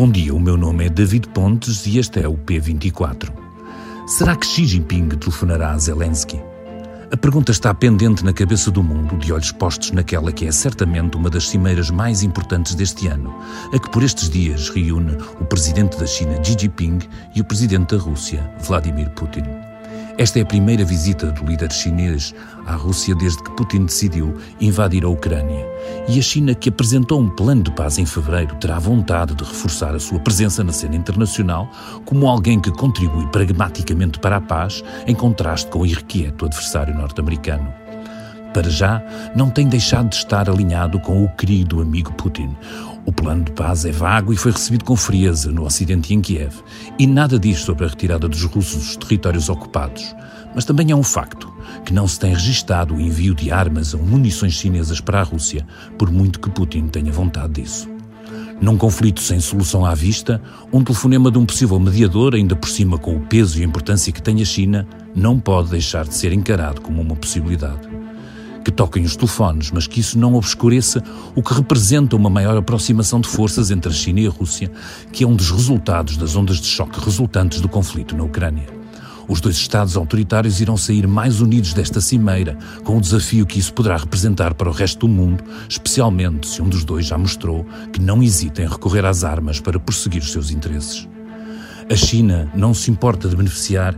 Bom dia, o meu nome é David Pontes e este é o P24. Será que Xi Jinping telefonará a Zelensky? A pergunta está pendente na cabeça do mundo, de olhos postos naquela que é certamente uma das cimeiras mais importantes deste ano, a que por estes dias reúne o presidente da China, Xi Jinping, e o presidente da Rússia, Vladimir Putin. Esta é a primeira visita do líder chinês à Rússia desde que Putin decidiu invadir a Ucrânia. E a China, que apresentou um plano de paz em fevereiro, terá vontade de reforçar a sua presença na cena internacional como alguém que contribui pragmaticamente para a paz, em contraste com o irrequieto adversário norte-americano. Para já, não tem deixado de estar alinhado com o querido amigo Putin. O plano de paz é vago e foi recebido com frieza no Ocidente e em Kiev. E nada diz sobre a retirada dos russos dos territórios ocupados. Mas também é um facto que não se tem registado o envio de armas ou munições chinesas para a Rússia, por muito que Putin tenha vontade disso. Num conflito sem solução à vista, um telefonema de um possível mediador, ainda por cima com o peso e a importância que tem a China, não pode deixar de ser encarado como uma possibilidade que toquem os telefones, mas que isso não obscureça o que representa uma maior aproximação de forças entre a China e a Rússia, que é um dos resultados das ondas de choque resultantes do conflito na Ucrânia. Os dois Estados autoritários irão sair mais unidos desta cimeira, com o desafio que isso poderá representar para o resto do mundo, especialmente se um dos dois já mostrou que não hesita em recorrer às armas para prosseguir os seus interesses. A China não se importa de beneficiar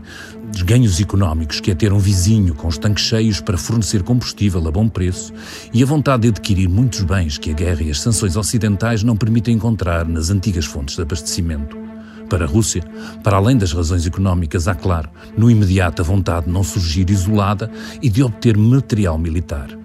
dos ganhos económicos que é ter um vizinho com os tanques cheios para fornecer combustível a bom preço e a vontade de adquirir muitos bens que a guerra e as sanções ocidentais não permitem encontrar nas antigas fontes de abastecimento. Para a Rússia, para além das razões económicas, há, claro, no imediato a vontade de não surgir isolada e de obter material militar.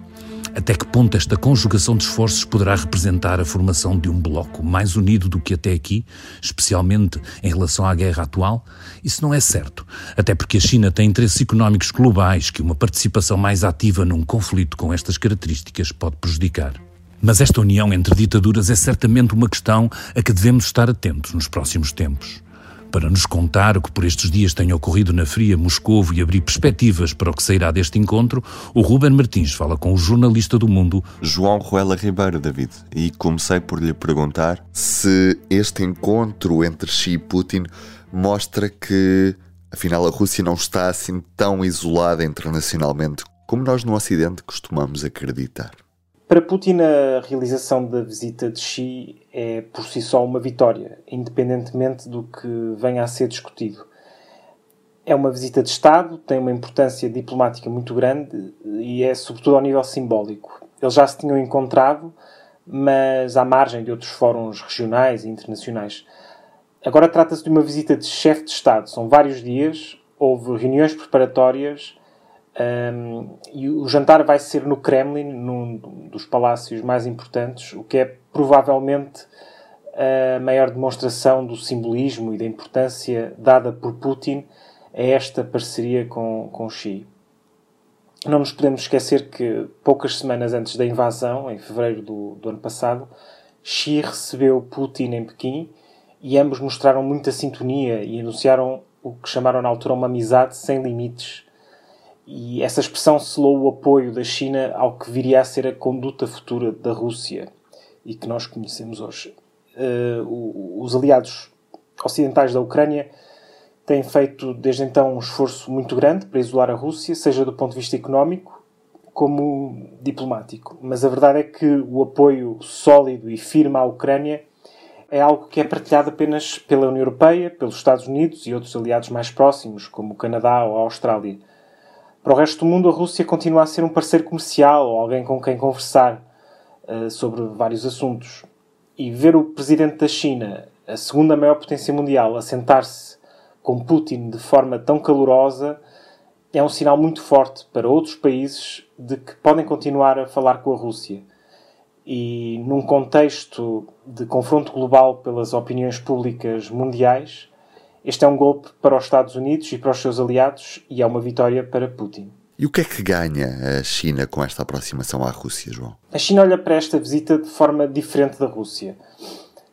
Até que ponto esta conjugação de esforços poderá representar a formação de um bloco mais unido do que até aqui, especialmente em relação à guerra atual? Isso não é certo, até porque a China tem interesses económicos globais que uma participação mais ativa num conflito com estas características pode prejudicar. Mas esta união entre ditaduras é certamente uma questão a que devemos estar atentos nos próximos tempos para nos contar o que por estes dias tem ocorrido na fria Moscovo e abrir perspectivas para o que sairá deste encontro, o Ruben Martins fala com o jornalista do Mundo João Ruela Ribeiro, David, e comecei por lhe perguntar se este encontro entre Xi e Putin mostra que, afinal, a Rússia não está assim tão isolada internacionalmente como nós no Ocidente costumamos acreditar. Para Putin, a realização da visita de Xi é por si só uma vitória, independentemente do que venha a ser discutido. É uma visita de Estado, tem uma importância diplomática muito grande e é sobretudo ao nível simbólico. Eles já se tinham encontrado, mas à margem de outros fóruns regionais e internacionais. Agora trata-se de uma visita de chefe de Estado. São vários dias, houve reuniões preparatórias um, e o jantar vai ser no Kremlin, num dos palácios mais importantes, o que é provavelmente a maior demonstração do simbolismo e da importância dada por Putin a esta parceria com, com Xi. Não nos podemos esquecer que, poucas semanas antes da invasão, em fevereiro do, do ano passado, Xi recebeu Putin em Pequim e ambos mostraram muita sintonia e anunciaram o que chamaram na altura uma amizade sem limites e essa expressão selou o apoio da China ao que viria a ser a conduta futura da Rússia e que nós conhecemos hoje. Uh, os aliados ocidentais da Ucrânia têm feito desde então um esforço muito grande para isolar a Rússia, seja do ponto de vista económico como diplomático. Mas a verdade é que o apoio sólido e firme à Ucrânia é algo que é partilhado apenas pela União Europeia, pelos Estados Unidos e outros aliados mais próximos, como o Canadá ou a Austrália. Para o resto do mundo, a Rússia continua a ser um parceiro comercial ou alguém com quem conversar uh, sobre vários assuntos. E ver o presidente da China, a segunda maior potência mundial, a sentar-se com Putin de forma tão calorosa é um sinal muito forte para outros países de que podem continuar a falar com a Rússia. E num contexto de confronto global pelas opiniões públicas mundiais, este é um golpe para os Estados Unidos e para os seus aliados e é uma vitória para Putin. E o que é que ganha a China com esta aproximação à Rússia, João? A China olha para esta visita de forma diferente da Rússia.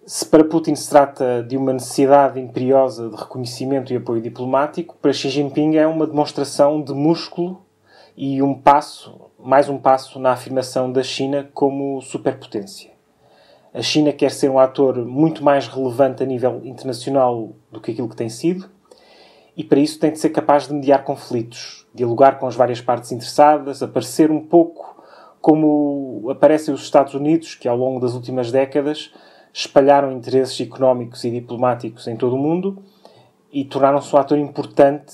Se para Putin se trata de uma necessidade imperiosa de reconhecimento e apoio diplomático, para Xi Jinping é uma demonstração de músculo e um passo, mais um passo na afirmação da China como superpotência. A China quer ser um ator muito mais relevante a nível internacional do que aquilo que tem sido, e para isso tem de ser capaz de mediar conflitos, dialogar com as várias partes interessadas, aparecer um pouco como aparecem os Estados Unidos, que ao longo das últimas décadas espalharam interesses económicos e diplomáticos em todo o mundo e tornaram-se um ator importante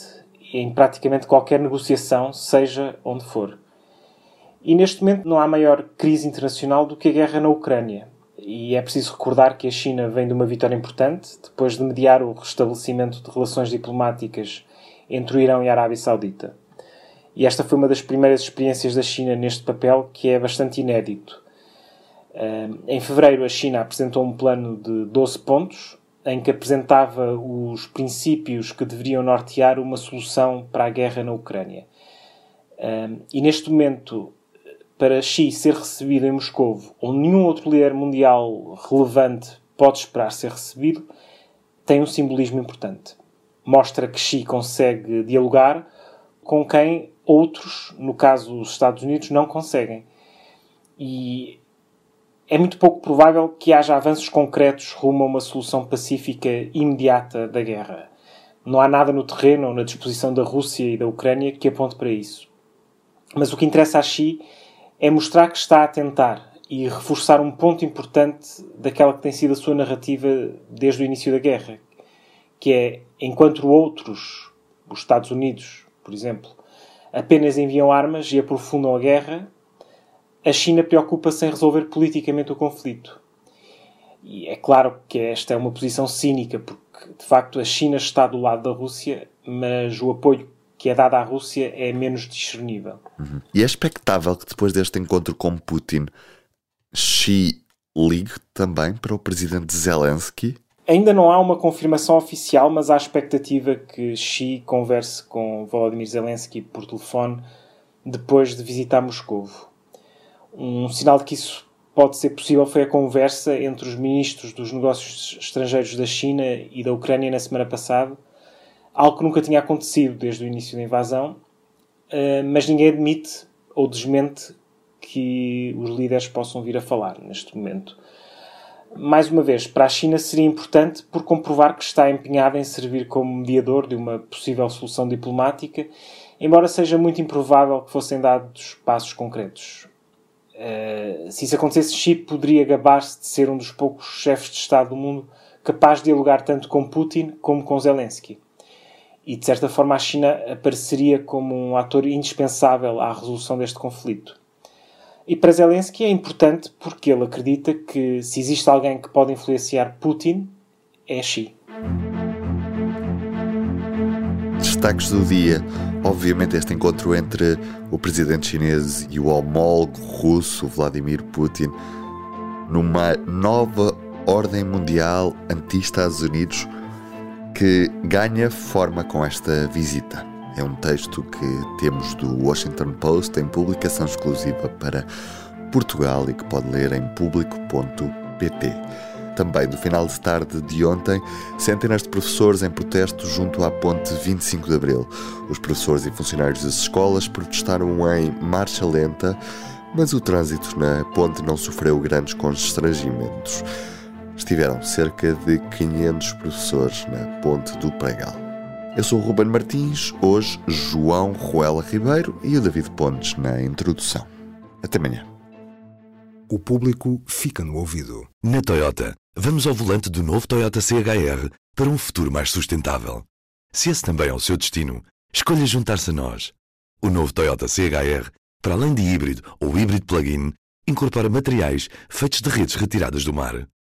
em praticamente qualquer negociação, seja onde for. E neste momento não há maior crise internacional do que a guerra na Ucrânia. E é preciso recordar que a China vem de uma vitória importante, depois de mediar o restabelecimento de relações diplomáticas entre o Irão e a Arábia Saudita. E esta foi uma das primeiras experiências da China neste papel, que é bastante inédito. Em fevereiro, a China apresentou um plano de 12 pontos, em que apresentava os princípios que deveriam nortear uma solução para a guerra na Ucrânia. E neste momento, para Xi ser recebido em Moscou, onde nenhum outro líder mundial relevante pode esperar ser recebido, tem um simbolismo importante. Mostra que Xi consegue dialogar com quem outros, no caso os Estados Unidos, não conseguem. E é muito pouco provável que haja avanços concretos rumo a uma solução pacífica imediata da guerra. Não há nada no terreno ou na disposição da Rússia e da Ucrânia que aponte para isso. Mas o que interessa a Xi é mostrar que está a tentar e reforçar um ponto importante daquela que tem sido a sua narrativa desde o início da guerra, que é enquanto outros, os Estados Unidos, por exemplo, apenas enviam armas e aprofundam a guerra, a China preocupa-se em resolver politicamente o conflito. E é claro que esta é uma posição cínica, porque de facto a China está do lado da Rússia, mas o apoio que é dado à Rússia é menos discernível. Uhum. E é expectável que depois deste encontro com Putin, Xi ligue também para o presidente Zelensky? Ainda não há uma confirmação oficial, mas há a expectativa que Xi converse com Volodymyr Zelensky por telefone depois de visitar Moscou. Um sinal de que isso pode ser possível foi a conversa entre os ministros dos negócios estrangeiros da China e da Ucrânia na semana passada, algo que nunca tinha acontecido desde o início da invasão, eh, mas ninguém admite ou desmente que os líderes possam vir a falar neste momento. Mais uma vez, para a China seria importante por comprovar que está empenhada em servir como mediador de uma possível solução diplomática, embora seja muito improvável que fossem dados passos concretos. Eh, se isso acontecesse, Xi poderia gabar-se de ser um dos poucos chefes de Estado do mundo capaz de dialogar tanto com Putin como com Zelensky. E, de certa forma, a China apareceria como um ator indispensável à resolução deste conflito. E para Zelensky é importante porque ele acredita que se existe alguém que pode influenciar Putin, é Xi. Destaques do dia Obviamente, este encontro entre o presidente chinês e o homólogo russo Vladimir Putin numa nova ordem mundial anti-Estados Unidos que ganha forma com esta visita. É um texto que temos do Washington Post em publicação exclusiva para Portugal e que pode ler em público.pt também do final de tarde de ontem, centenas de professores em protesto junto à ponte 25 de Abril. Os professores e funcionários das escolas protestaram em marcha lenta, mas o trânsito na ponte não sofreu grandes constrangimentos. Estiveram cerca de 500 professores na ponte do Pregal. Eu sou o Ruben Martins, hoje João Ruela Ribeiro e o David Pontes na introdução. Até amanhã. O público fica no ouvido. Na Toyota. Vamos ao volante do novo Toyota CHR para um futuro mais sustentável. Se esse também é o seu destino, escolha juntar-se a nós. O novo Toyota CHR, para além de híbrido ou híbrido plug-in, incorpora materiais feitos de redes retiradas do mar.